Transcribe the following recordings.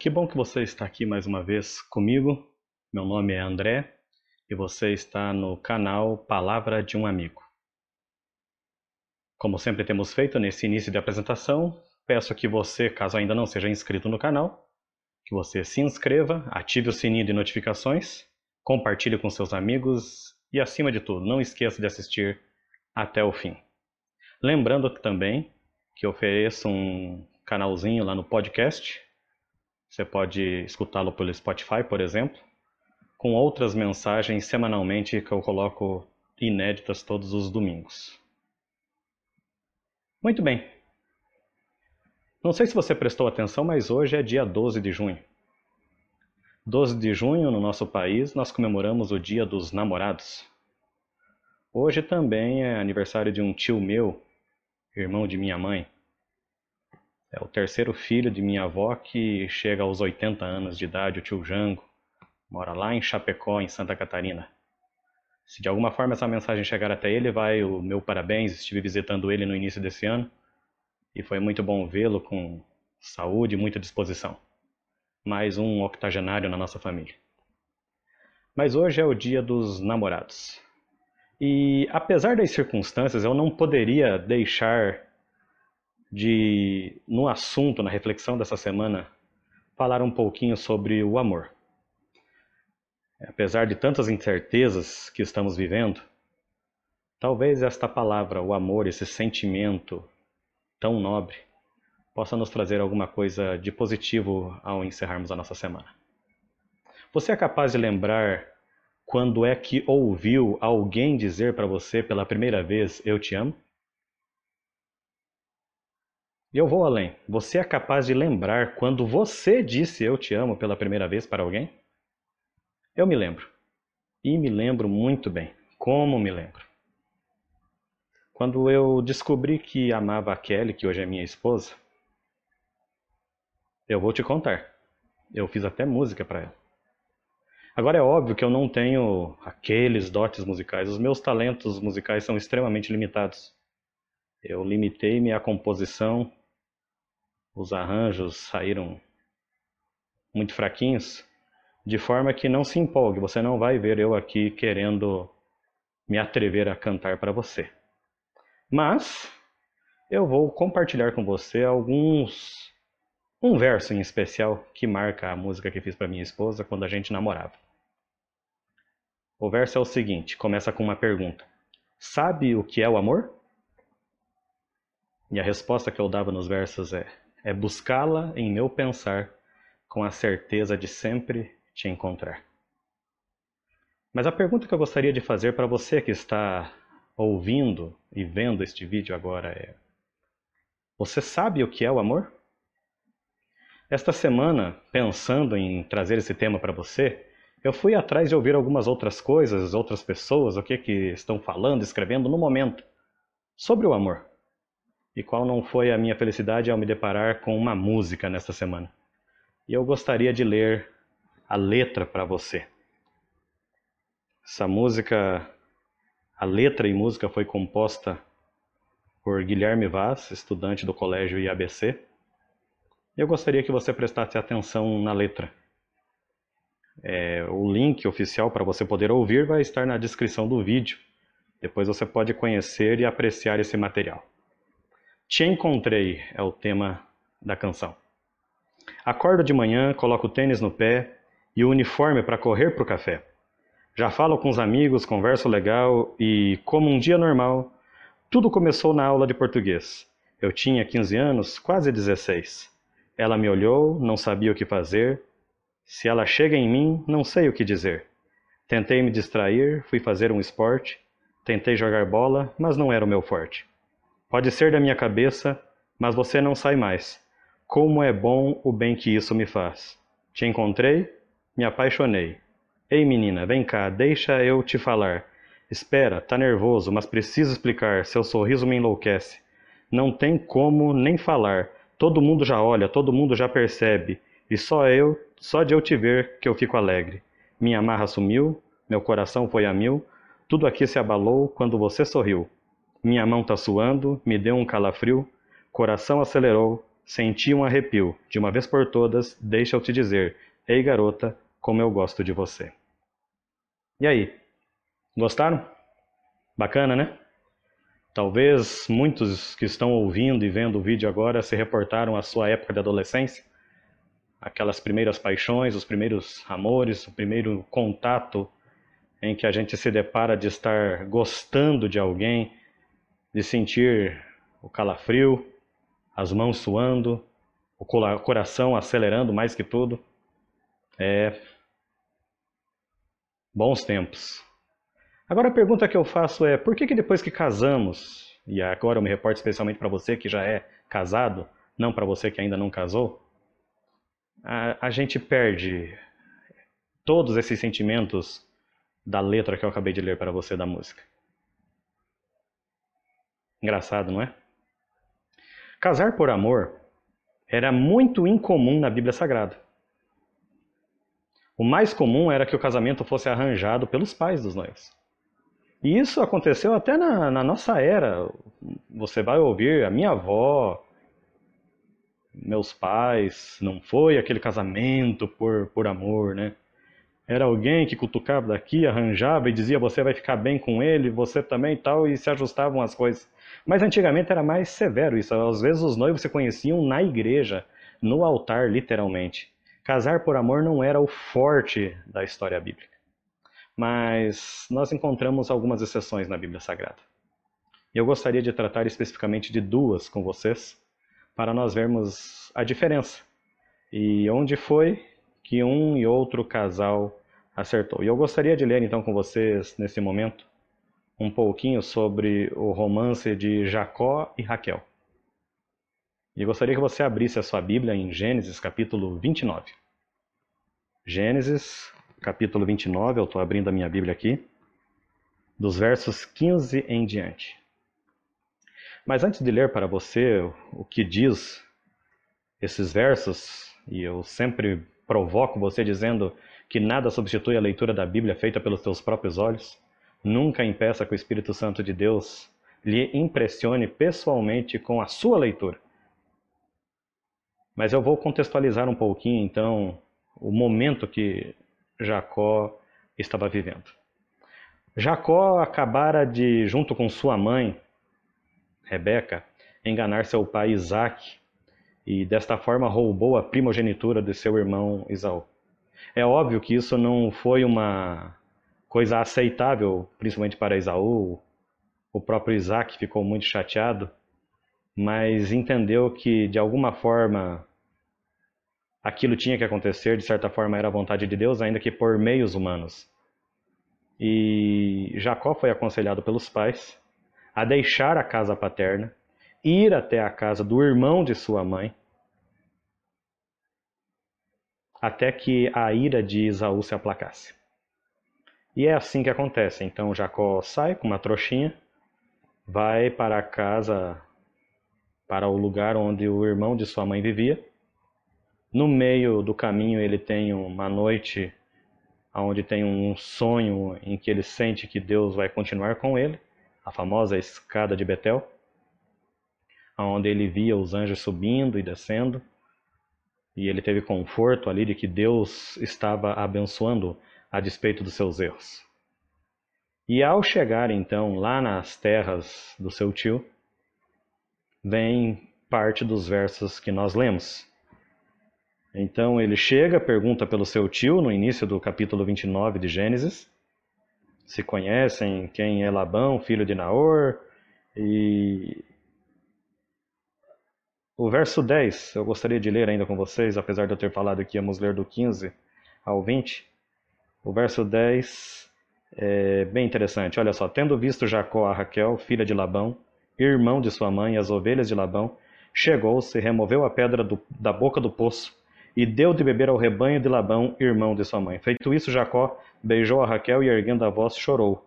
Que bom que você está aqui mais uma vez comigo. Meu nome é André e você está no canal Palavra de um Amigo. Como sempre temos feito nesse início de apresentação, peço que você, caso ainda não seja inscrito no canal, que você se inscreva, ative o sininho de notificações, compartilhe com seus amigos e, acima de tudo, não esqueça de assistir até o fim. Lembrando também que ofereço um canalzinho lá no podcast. Você pode escutá-lo pelo Spotify, por exemplo, com outras mensagens semanalmente que eu coloco inéditas todos os domingos. Muito bem. Não sei se você prestou atenção, mas hoje é dia 12 de junho. 12 de junho, no nosso país, nós comemoramos o Dia dos Namorados. Hoje também é aniversário de um tio meu, irmão de minha mãe. É o terceiro filho de minha avó que chega aos 80 anos de idade, o tio Jango. Mora lá em Chapecó, em Santa Catarina. Se de alguma forma essa mensagem chegar até ele, vai o meu parabéns. Estive visitando ele no início desse ano e foi muito bom vê-lo com saúde e muita disposição. Mais um octogenário na nossa família. Mas hoje é o dia dos namorados. E apesar das circunstâncias, eu não poderia deixar de, no assunto, na reflexão dessa semana, falar um pouquinho sobre o amor. Apesar de tantas incertezas que estamos vivendo, talvez esta palavra, o amor, esse sentimento tão nobre, possa nos trazer alguma coisa de positivo ao encerrarmos a nossa semana. Você é capaz de lembrar quando é que ouviu alguém dizer para você pela primeira vez eu te amo? Eu vou além. Você é capaz de lembrar quando você disse eu te amo pela primeira vez para alguém? Eu me lembro. E me lembro muito bem. Como me lembro? Quando eu descobri que amava a Kelly, que hoje é minha esposa, eu vou te contar. Eu fiz até música para ela. Agora é óbvio que eu não tenho aqueles dotes musicais. Os meus talentos musicais são extremamente limitados. Eu limitei minha composição os arranjos saíram muito fraquinhos, de forma que não se empolgue, você não vai ver eu aqui querendo me atrever a cantar para você. Mas eu vou compartilhar com você alguns um verso em especial que marca a música que fiz para minha esposa quando a gente namorava. O verso é o seguinte, começa com uma pergunta: Sabe o que é o amor? E a resposta que eu dava nos versos é: é buscá-la em meu pensar com a certeza de sempre te encontrar. Mas a pergunta que eu gostaria de fazer para você que está ouvindo e vendo este vídeo agora é: Você sabe o que é o amor? Esta semana, pensando em trazer esse tema para você, eu fui atrás de ouvir algumas outras coisas, outras pessoas, o que que estão falando, escrevendo no momento sobre o amor. E qual não foi a minha felicidade ao me deparar com uma música nesta semana. E eu gostaria de ler a letra para você. Essa música, a letra e música foi composta por Guilherme Vaz, estudante do colégio IABC. Eu gostaria que você prestasse atenção na letra. É, o link oficial para você poder ouvir vai estar na descrição do vídeo. Depois você pode conhecer e apreciar esse material. Te encontrei é o tema da canção. Acordo de manhã, coloco o tênis no pé e o uniforme para correr para o café. Já falo com os amigos, converso legal e, como um dia normal, tudo começou na aula de português. Eu tinha 15 anos, quase 16. Ela me olhou, não sabia o que fazer. Se ela chega em mim, não sei o que dizer. Tentei me distrair, fui fazer um esporte, tentei jogar bola, mas não era o meu forte. Pode ser da minha cabeça, mas você não sai mais. Como é bom o bem que isso me faz. Te encontrei, me apaixonei. Ei menina, vem cá, deixa eu te falar. Espera, tá nervoso, mas preciso explicar. Seu sorriso me enlouquece. Não tem como nem falar. Todo mundo já olha, todo mundo já percebe. E só eu, só de eu te ver, que eu fico alegre. Minha amarra sumiu, meu coração foi a mil. Tudo aqui se abalou quando você sorriu. Minha mão tá suando, me deu um calafrio, coração acelerou, senti um arrepio. De uma vez por todas, deixa eu te dizer: Ei, garota, como eu gosto de você. E aí? Gostaram? Bacana, né? Talvez muitos que estão ouvindo e vendo o vídeo agora se reportaram à sua época de adolescência, aquelas primeiras paixões, os primeiros amores, o primeiro contato em que a gente se depara de estar gostando de alguém, de sentir o calafrio, as mãos suando, o coração acelerando mais que tudo. É. Bons tempos. Agora a pergunta que eu faço é: por que, que depois que casamos, e agora eu me reporto especialmente para você que já é casado, não para você que ainda não casou, a, a gente perde todos esses sentimentos da letra que eu acabei de ler para você da música? Engraçado, não é? Casar por amor era muito incomum na Bíblia Sagrada. O mais comum era que o casamento fosse arranjado pelos pais dos noivos. E isso aconteceu até na, na nossa era. Você vai ouvir a minha avó, meus pais, não foi aquele casamento por, por amor, né? Era alguém que cutucava daqui, arranjava e dizia você vai ficar bem com ele, você também tal, e se ajustavam as coisas. Mas antigamente era mais severo isso. Às vezes os noivos se conheciam na igreja, no altar, literalmente. Casar por amor não era o forte da história bíblica. Mas nós encontramos algumas exceções na Bíblia Sagrada. Eu gostaria de tratar especificamente de duas com vocês, para nós vermos a diferença e onde foi que um e outro casal acertou. E eu gostaria de ler então com vocês nesse momento um pouquinho sobre o romance de Jacó e Raquel. E gostaria que você abrisse a sua Bíblia em Gênesis capítulo 29. Gênesis capítulo 29, eu estou abrindo a minha Bíblia aqui, dos versos 15 em diante. Mas antes de ler para você o que diz esses versos, e eu sempre provoco você dizendo que nada substitui a leitura da Bíblia feita pelos teus próprios olhos, Nunca impeça que o Espírito Santo de Deus lhe impressione pessoalmente com a sua leitura. Mas eu vou contextualizar um pouquinho então o momento que Jacó estava vivendo. Jacó acabara de, junto com sua mãe, Rebeca, enganar seu pai Isaac e desta forma roubou a primogenitura de seu irmão Isaú. É óbvio que isso não foi uma coisa aceitável, principalmente para Esaú. O próprio Isaac ficou muito chateado, mas entendeu que de alguma forma aquilo tinha que acontecer, de certa forma era a vontade de Deus, ainda que por meios humanos. E Jacó foi aconselhado pelos pais a deixar a casa paterna, ir até a casa do irmão de sua mãe, até que a ira de Isaú se aplacasse. E é assim que acontece. Então Jacó sai com uma trouxinha, vai para a casa, para o lugar onde o irmão de sua mãe vivia. No meio do caminho ele tem uma noite onde tem um sonho em que ele sente que Deus vai continuar com ele, a famosa escada de Betel, onde ele via os anjos subindo e descendo, e ele teve conforto ali de que Deus estava abençoando a despeito dos seus erros. E ao chegar então lá nas terras do seu tio, vem parte dos versos que nós lemos. Então ele chega, pergunta pelo seu tio no início do capítulo 29 de Gênesis, se conhecem quem é Labão, filho de Naor, e o verso 10, eu gostaria de ler ainda com vocês, apesar de eu ter falado que íamos ler do 15 ao 20. O verso 10 é bem interessante. Olha só: Tendo visto Jacó a Raquel, filha de Labão, irmão de sua mãe, as ovelhas de Labão, chegou-se, removeu a pedra do, da boca do poço e deu de beber ao rebanho de Labão, irmão de sua mãe. Feito isso, Jacó beijou a Raquel e, erguendo a voz, chorou.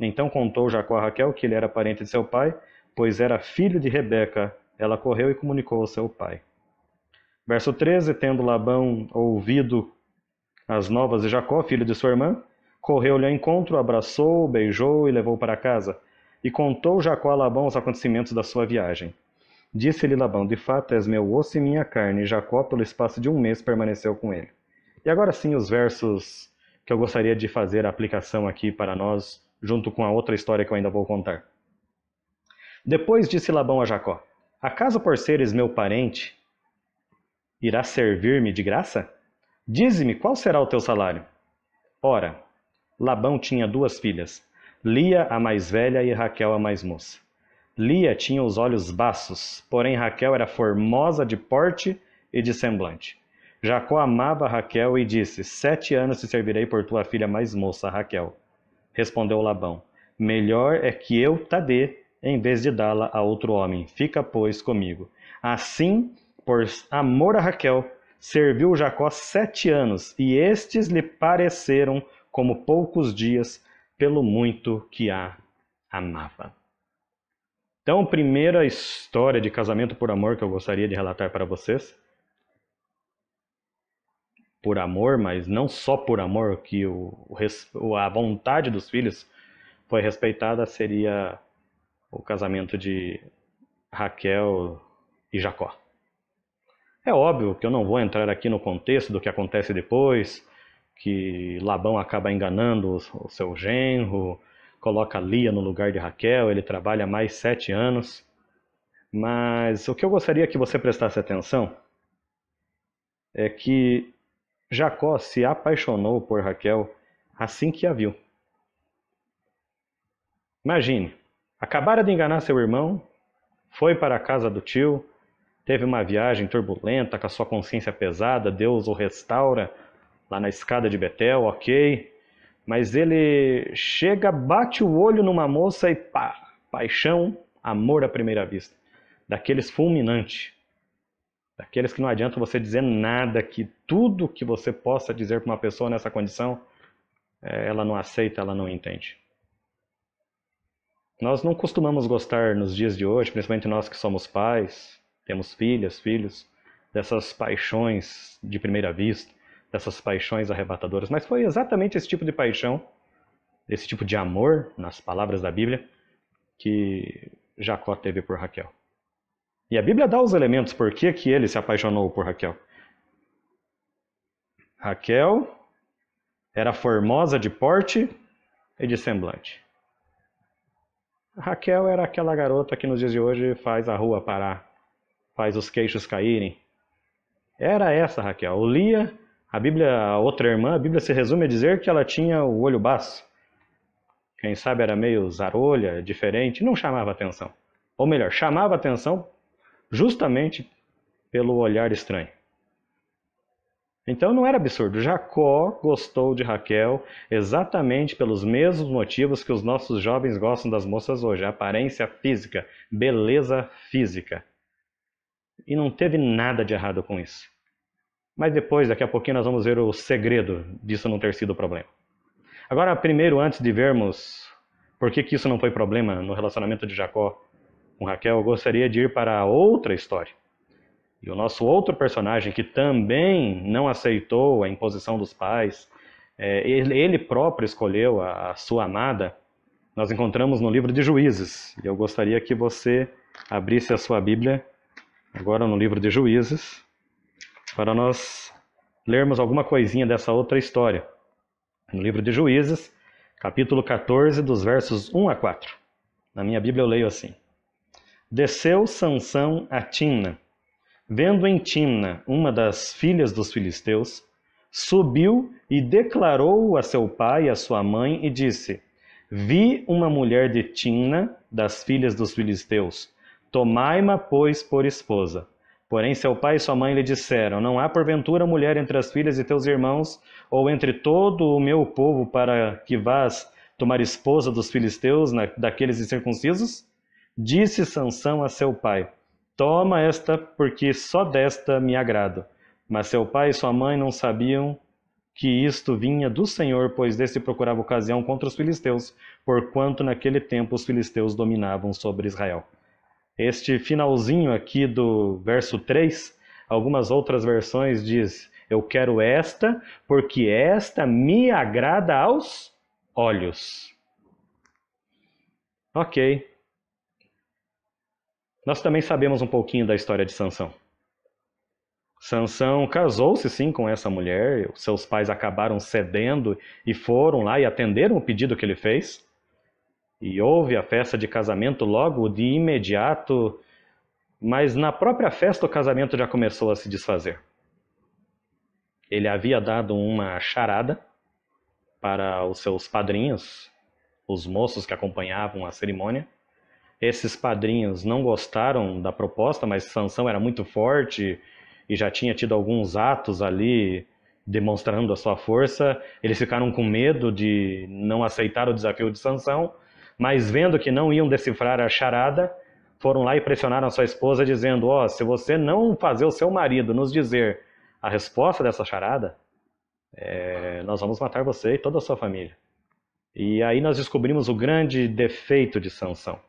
Então contou Jacó a Raquel que ele era parente de seu pai, pois era filho de Rebeca. Ela correu e comunicou ao seu pai. Verso 13: Tendo Labão ouvido as novas de Jacó, filho de sua irmã, correu-lhe ao encontro, abraçou, beijou e levou para casa. E contou Jacó a Labão os acontecimentos da sua viagem. Disse-lhe Labão: De fato, és meu osso e minha carne. E Jacó, pelo espaço de um mês, permaneceu com ele. E agora sim, os versos que eu gostaria de fazer a aplicação aqui para nós, junto com a outra história que eu ainda vou contar. Depois disse Labão a Jacó: Acaso por seres meu parente, irá servir-me de graça? Dize-me qual será o teu salário. Ora, Labão tinha duas filhas, Lia a mais velha e Raquel a mais moça. Lia tinha os olhos baços, porém Raquel era formosa de porte e de semblante. Jacó amava Raquel e disse: Sete anos te servirei por tua filha mais moça, Raquel. Respondeu Labão: Melhor é que eu te dê, em vez de dá-la a outro homem. Fica, pois, comigo. Assim, por amor a Raquel, serviu Jacó sete anos, e estes lhe pareceram como poucos dias, pelo muito que a amava. Então, primeira história de casamento por amor que eu gostaria de relatar para vocês. Por amor, mas não só por amor, que o, a vontade dos filhos foi respeitada, seria o casamento de Raquel e Jacó. É óbvio que eu não vou entrar aqui no contexto do que acontece depois, que Labão acaba enganando o seu genro, coloca Lia no lugar de Raquel, ele trabalha mais sete anos. Mas o que eu gostaria que você prestasse atenção é que Jacó se apaixonou por Raquel assim que a viu. Imagine, acabara de enganar seu irmão, foi para a casa do tio, teve uma viagem turbulenta, com a sua consciência pesada, Deus o restaura lá na escada de Betel, ok. Mas ele chega, bate o olho numa moça e pá, paixão, amor à primeira vista. Daqueles fulminante. Daqueles que não adianta você dizer nada, que tudo que você possa dizer para uma pessoa nessa condição, é, ela não aceita, ela não entende. Nós não costumamos gostar nos dias de hoje, principalmente nós que somos pais, temos filhas, filhos, dessas paixões de primeira vista, dessas paixões arrebatadoras. Mas foi exatamente esse tipo de paixão, esse tipo de amor, nas palavras da Bíblia, que Jacó teve por Raquel. E a Bíblia dá os elementos por que, que ele se apaixonou por Raquel. Raquel era formosa de porte e de semblante. Raquel era aquela garota que nos dias de hoje faz a rua parar faz os queixos caírem. Era essa Raquel. Lia, a Bíblia, a outra irmã, a Bíblia se resume a dizer que ela tinha o olho baço. Quem sabe era meio zarolha, diferente, não chamava atenção. Ou melhor, chamava atenção justamente pelo olhar estranho. Então não era absurdo. Jacó gostou de Raquel exatamente pelos mesmos motivos que os nossos jovens gostam das moças hoje: aparência física, beleza física. E não teve nada de errado com isso. Mas depois, daqui a pouquinho, nós vamos ver o segredo disso não ter sido problema. Agora, primeiro, antes de vermos por que, que isso não foi problema no relacionamento de Jacó com Raquel, eu gostaria de ir para outra história. E o nosso outro personagem, que também não aceitou a imposição dos pais, é, ele próprio escolheu a, a sua amada, nós encontramos no livro de Juízes. E eu gostaria que você abrisse a sua Bíblia agora no livro de Juízes, para nós lermos alguma coisinha dessa outra história. No livro de Juízes, capítulo 14, dos versos 1 a 4. Na minha Bíblia eu leio assim: Desceu Sansão a Timna. Vendo em Timna uma das filhas dos filisteus, subiu e declarou a seu pai e a sua mãe e disse: Vi uma mulher de Timna, das filhas dos filisteus Tomai-ma, pois, por esposa. Porém, seu pai e sua mãe lhe disseram: Não há porventura mulher entre as filhas de teus irmãos, ou entre todo o meu povo, para que vás tomar esposa dos filisteus, na, daqueles incircuncisos? Disse Sansão a seu pai: Toma esta, porque só desta me agrado. Mas seu pai e sua mãe não sabiam que isto vinha do Senhor, pois desse procurava ocasião contra os filisteus, porquanto naquele tempo os filisteus dominavam sobre Israel. Este finalzinho aqui do verso 3, algumas outras versões diz: Eu quero esta, porque esta me agrada aos olhos. Ok. Nós também sabemos um pouquinho da história de Sansão. Sansão casou-se sim com essa mulher, seus pais acabaram cedendo e foram lá e atenderam o pedido que ele fez. E houve a festa de casamento logo de imediato, mas na própria festa o casamento já começou a se desfazer. Ele havia dado uma charada para os seus padrinhos, os moços que acompanhavam a cerimônia. Esses padrinhos não gostaram da proposta, mas Sansão era muito forte e já tinha tido alguns atos ali demonstrando a sua força. Eles ficaram com medo de não aceitar o desafio de Sansão, mas vendo que não iam decifrar a charada, foram lá e pressionaram a sua esposa dizendo: "Ó, oh, se você não fazer o seu marido nos dizer a resposta dessa charada, é, nós vamos matar você e toda a sua família." E aí nós descobrimos o grande defeito de Sansão.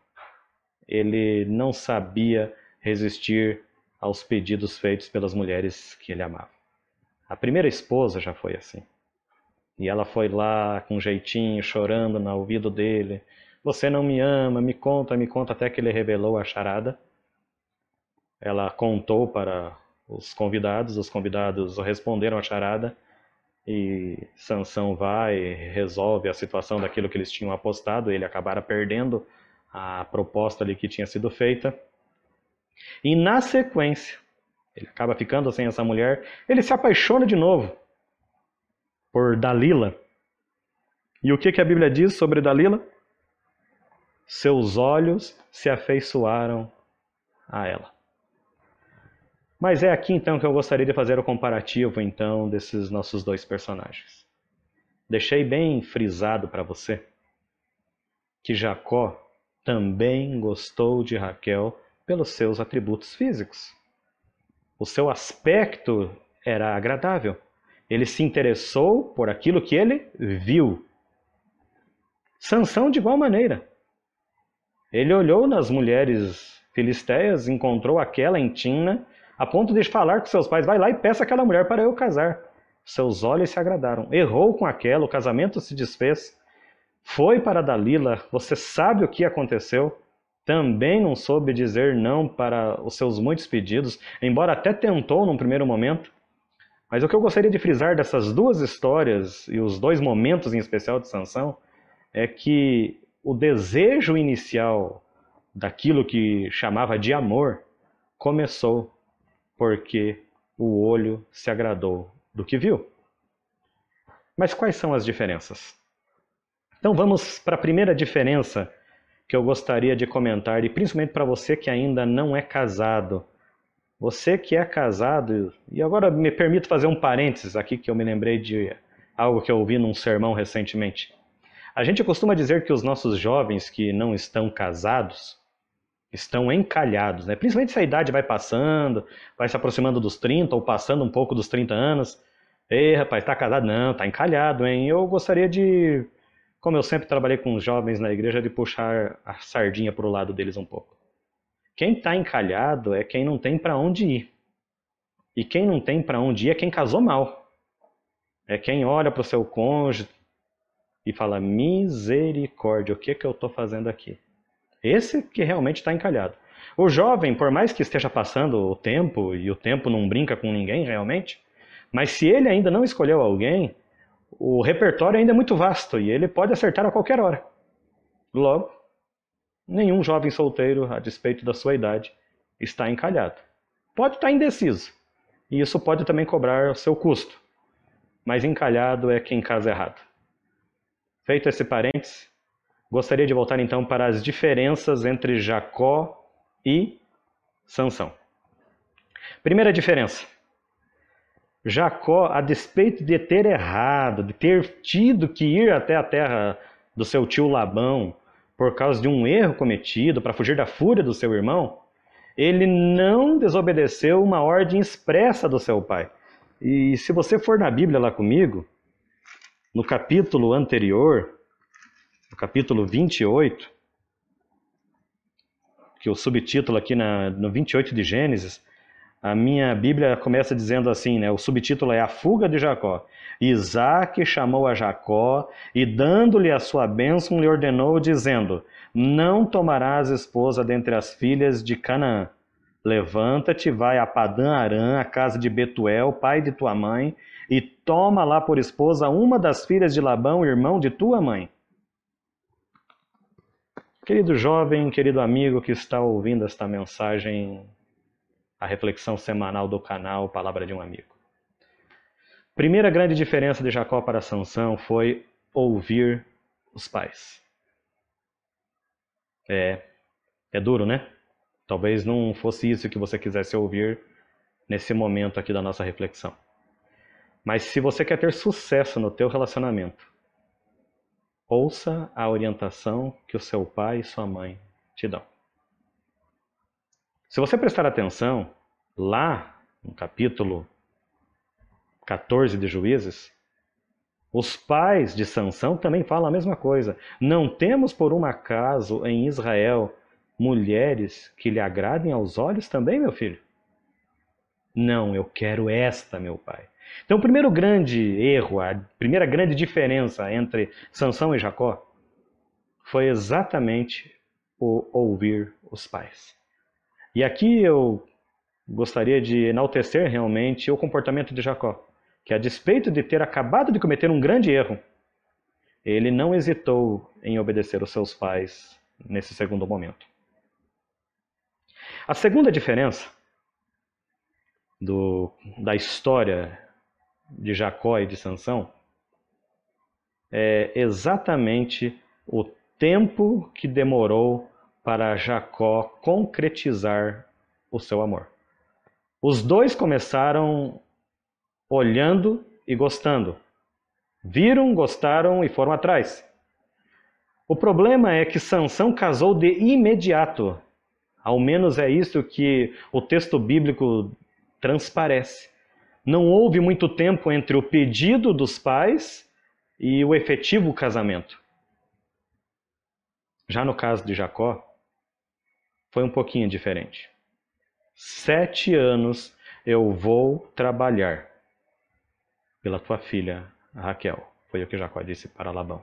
Ele não sabia resistir aos pedidos feitos pelas mulheres que ele amava. A primeira esposa já foi assim. E ela foi lá com um jeitinho, chorando no ouvido dele. Você não me ama, me conta, me conta, até que ele revelou a charada. Ela contou para os convidados, os convidados responderam a charada e Sansão vai resolve a situação daquilo que eles tinham apostado, ele acabaram perdendo a proposta ali que tinha sido feita. E na sequência, ele acaba ficando sem essa mulher, ele se apaixona de novo por Dalila. E o que, que a Bíblia diz sobre Dalila? Seus olhos se afeiçoaram a ela. Mas é aqui então que eu gostaria de fazer o comparativo então desses nossos dois personagens. Deixei bem frisado para você que Jacó também gostou de Raquel pelos seus atributos físicos. O seu aspecto era agradável. Ele se interessou por aquilo que ele viu. Sansão de igual maneira. Ele olhou nas mulheres filisteias, encontrou aquela em Tina, a ponto de falar com seus pais: vai lá e peça aquela mulher para eu casar. Seus olhos se agradaram. Errou com aquela, o casamento se desfez. Foi para Dalila, você sabe o que aconteceu? também não soube dizer não para os seus muitos pedidos, embora até tentou num primeiro momento. Mas o que eu gostaria de frisar dessas duas histórias e os dois momentos em especial de Sansão é que o desejo inicial daquilo que chamava de amor começou porque o olho se agradou do que viu. Mas quais são as diferenças? Então vamos para a primeira diferença que eu gostaria de comentar, e principalmente para você que ainda não é casado. Você que é casado, e agora me permito fazer um parênteses aqui que eu me lembrei de algo que eu ouvi num sermão recentemente. A gente costuma dizer que os nossos jovens que não estão casados estão encalhados, né? principalmente se a idade vai passando, vai se aproximando dos 30 ou passando um pouco dos 30 anos. Ei, rapaz, tá casado? Não, tá encalhado, hein? Eu gostaria de como eu sempre trabalhei com os jovens na igreja, de puxar a sardinha para o lado deles um pouco. Quem está encalhado é quem não tem para onde ir. E quem não tem para onde ir é quem casou mal. É quem olha para o seu cônjuge e fala: misericórdia, o que, que eu estou fazendo aqui? Esse que realmente está encalhado. O jovem, por mais que esteja passando o tempo, e o tempo não brinca com ninguém realmente, mas se ele ainda não escolheu alguém, o repertório ainda é muito vasto e ele pode acertar a qualquer hora. Logo, nenhum jovem solteiro, a despeito da sua idade, está encalhado. Pode estar indeciso, e isso pode também cobrar seu custo, mas encalhado é quem casa errado. Feito esse parênteses, gostaria de voltar então para as diferenças entre Jacó e Sansão. Primeira diferença: Jacó, a despeito de ter errado, de ter tido que ir até a terra do seu tio Labão por causa de um erro cometido para fugir da fúria do seu irmão, ele não desobedeceu uma ordem expressa do seu pai. E se você for na Bíblia lá comigo, no capítulo anterior, no capítulo 28, que o subtítulo aqui na, no 28 de Gênesis, A minha Bíblia começa dizendo assim, né? O subtítulo é A Fuga de Jacó. Isaac chamou a Jacó e, dando-lhe a sua bênção, lhe ordenou, dizendo: Não tomarás esposa dentre as filhas de Canaã. Levanta-te, vai a Padã Arã, a casa de Betuel, pai de tua mãe, e toma lá por esposa uma das filhas de Labão, irmão de tua mãe. Querido jovem, querido amigo que está ouvindo esta mensagem a reflexão semanal do canal Palavra de um Amigo. Primeira grande diferença de Jacó para Sansão foi ouvir os pais. É, é duro, né? Talvez não fosse isso que você quisesse ouvir nesse momento aqui da nossa reflexão. Mas se você quer ter sucesso no teu relacionamento, ouça a orientação que o seu pai e sua mãe te dão. Se você prestar atenção, lá no capítulo 14 de Juízes, os pais de Sansão também falam a mesma coisa. Não temos por um acaso em Israel mulheres que lhe agradem aos olhos também, meu filho? Não, eu quero esta, meu pai. Então, o primeiro grande erro, a primeira grande diferença entre Sansão e Jacó foi exatamente o ouvir os pais. E aqui eu gostaria de enaltecer realmente o comportamento de Jacó, que a despeito de ter acabado de cometer um grande erro, ele não hesitou em obedecer os seus pais nesse segundo momento. A segunda diferença do, da história de Jacó e de Sansão é exatamente o tempo que demorou para Jacó concretizar o seu amor. Os dois começaram olhando e gostando. Viram, gostaram e foram atrás. O problema é que Sansão casou de imediato. Ao menos é isso que o texto bíblico transparece. Não houve muito tempo entre o pedido dos pais e o efetivo casamento. Já no caso de Jacó, foi um pouquinho diferente. Sete anos eu vou trabalhar pela tua filha Raquel. Foi o que Jacó disse para Labão.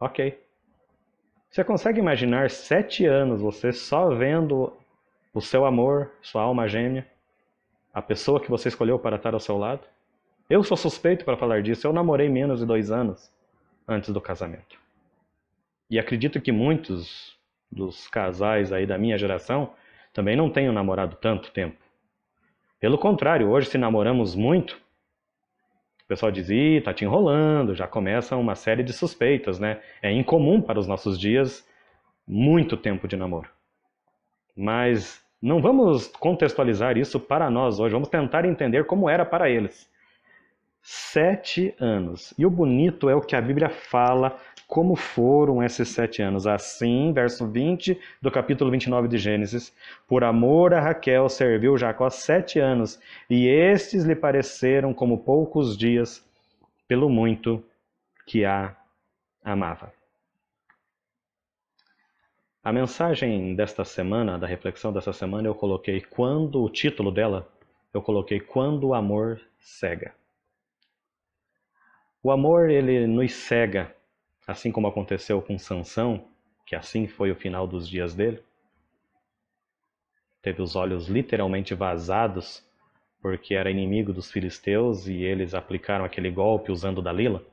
Ok. Você consegue imaginar sete anos você só vendo o seu amor, sua alma gêmea, a pessoa que você escolheu para estar ao seu lado? Eu sou suspeito para falar disso. Eu namorei menos de dois anos antes do casamento. E acredito que muitos dos casais aí da minha geração também não tenham namorado tanto tempo. Pelo contrário, hoje se namoramos muito, o pessoal diz, ih, tá te enrolando, já começa uma série de suspeitas, né? É incomum para os nossos dias muito tempo de namoro. Mas não vamos contextualizar isso para nós hoje, vamos tentar entender como era para eles. Sete anos. E o bonito é o que a Bíblia fala como foram esses sete anos. Assim, verso 20 do capítulo 29 de Gênesis: Por amor a Raquel serviu Jacó sete anos, e estes lhe pareceram como poucos dias, pelo muito que a amava. A mensagem desta semana, da reflexão desta semana, eu coloquei quando, o título dela, eu coloquei Quando o Amor Cega. O amor, ele nos cega assim como aconteceu com Sansão, que assim foi o final dos dias dele. Teve os olhos literalmente vazados porque era inimigo dos filisteus e eles aplicaram aquele golpe usando Dalila.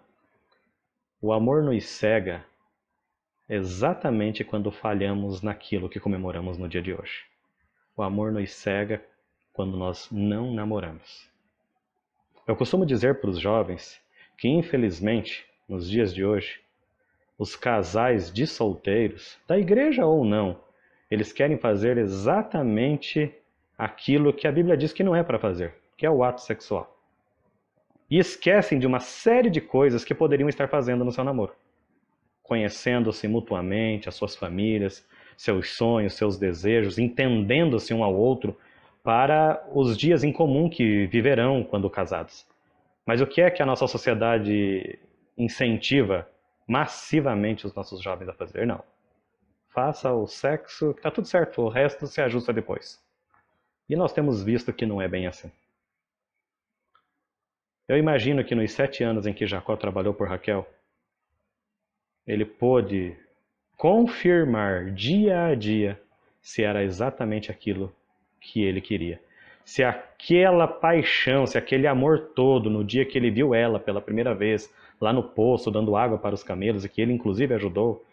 O amor nos cega exatamente quando falhamos naquilo que comemoramos no dia de hoje. O amor nos cega quando nós não namoramos. Eu costumo dizer para os jovens que, infelizmente, nos dias de hoje, os casais de solteiros, da igreja ou não, eles querem fazer exatamente aquilo que a Bíblia diz que não é para fazer, que é o ato sexual. E esquecem de uma série de coisas que poderiam estar fazendo no seu namoro. Conhecendo-se mutuamente, as suas famílias, seus sonhos, seus desejos, entendendo-se um ao outro para os dias em comum que viverão quando casados. Mas o que é que a nossa sociedade incentiva massivamente os nossos jovens a fazer, não. Faça o sexo, tá tudo certo, o resto se ajusta depois. E nós temos visto que não é bem assim. Eu imagino que nos sete anos em que Jacó trabalhou por Raquel, ele pôde confirmar dia a dia se era exatamente aquilo que ele queria. Se aquela paixão, se aquele amor todo, no dia que ele viu ela pela primeira vez, lá no poço, dando água para os camelos, e que ele inclusive ajudou,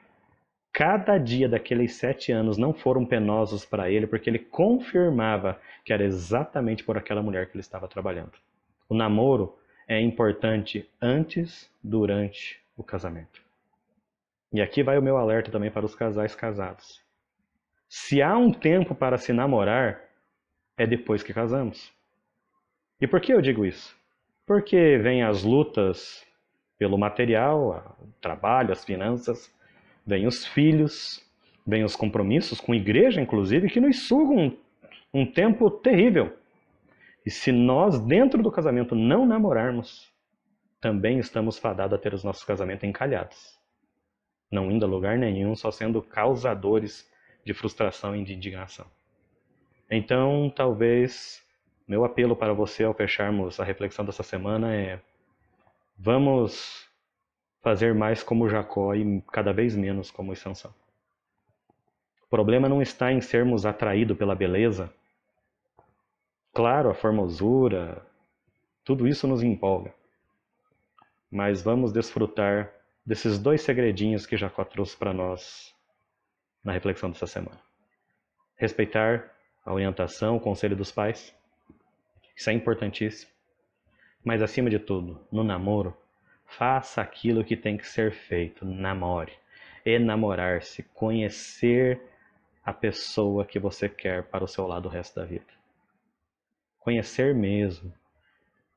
cada dia daqueles sete anos não foram penosos para ele, porque ele confirmava que era exatamente por aquela mulher que ele estava trabalhando. O namoro é importante antes, durante o casamento. E aqui vai o meu alerta também para os casais casados. Se há um tempo para se namorar, é depois que casamos. E por que eu digo isso? Porque vem as lutas pelo material, o trabalho, as finanças, vem os filhos, vem os compromissos com a igreja, inclusive, que nos sugam um, um tempo terrível. E se nós, dentro do casamento, não namorarmos, também estamos fadados a ter os nossos casamentos encalhados. Não indo a lugar nenhum, só sendo causadores de frustração e de indignação. Então, talvez, meu apelo para você ao fecharmos a reflexão dessa semana é: vamos fazer mais como Jacó e cada vez menos como Sansão. O problema não está em sermos atraídos pela beleza. Claro, a formosura, tudo isso nos empolga. Mas vamos desfrutar desses dois segredinhos que Jacó trouxe para nós na reflexão dessa semana. Respeitar a orientação, o conselho dos pais. Isso é importantíssimo. Mas acima de tudo, no namoro, faça aquilo que tem que ser feito. Namore. Enamorar-se, conhecer a pessoa que você quer para o seu lado o resto da vida. Conhecer mesmo.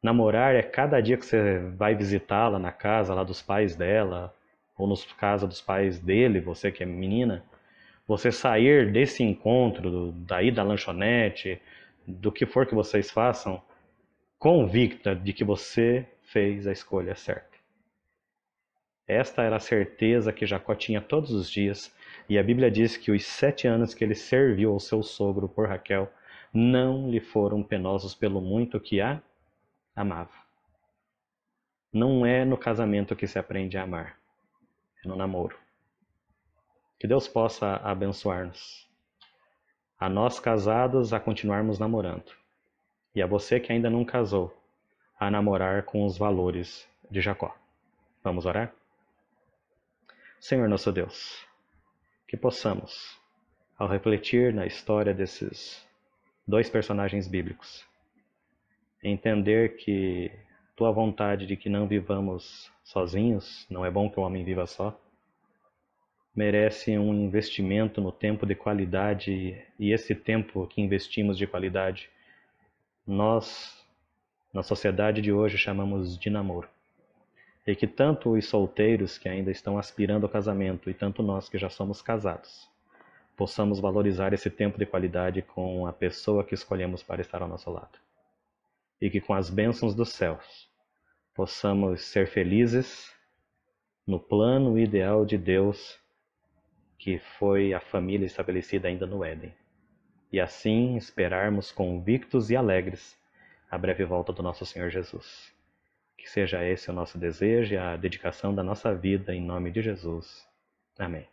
Namorar é cada dia que você vai visitá-la na casa lá dos pais dela, ou nos casa dos pais dele, você que é menina, você sair desse encontro, daí da lanchonete, do que for que vocês façam, convicta de que você fez a escolha certa. Esta era a certeza que Jacó tinha todos os dias, e a Bíblia diz que os sete anos que ele serviu ao seu sogro por Raquel não lhe foram penosos pelo muito que a amava. Não é no casamento que se aprende a amar, é no namoro. Que Deus possa abençoar-nos. A nós casados a continuarmos namorando. E a você que ainda não casou, a namorar com os valores de Jacó. Vamos orar? Senhor nosso Deus, que possamos, ao refletir na história desses dois personagens bíblicos, entender que tua vontade de que não vivamos sozinhos, não é bom que o homem viva só, merece um investimento no tempo de qualidade e esse tempo que investimos de qualidade, nós, na sociedade de hoje, chamamos de namoro. E que tanto os solteiros que ainda estão aspirando ao casamento e tanto nós que já somos casados, possamos valorizar esse tempo de qualidade com a pessoa que escolhemos para estar ao nosso lado. E que com as bênçãos dos céus possamos ser felizes no plano ideal de Deus que foi a família estabelecida ainda no Éden. E assim esperarmos convictos e alegres a breve volta do nosso Senhor Jesus. Que seja esse o nosso desejo e a dedicação da nossa vida em nome de Jesus. Amém.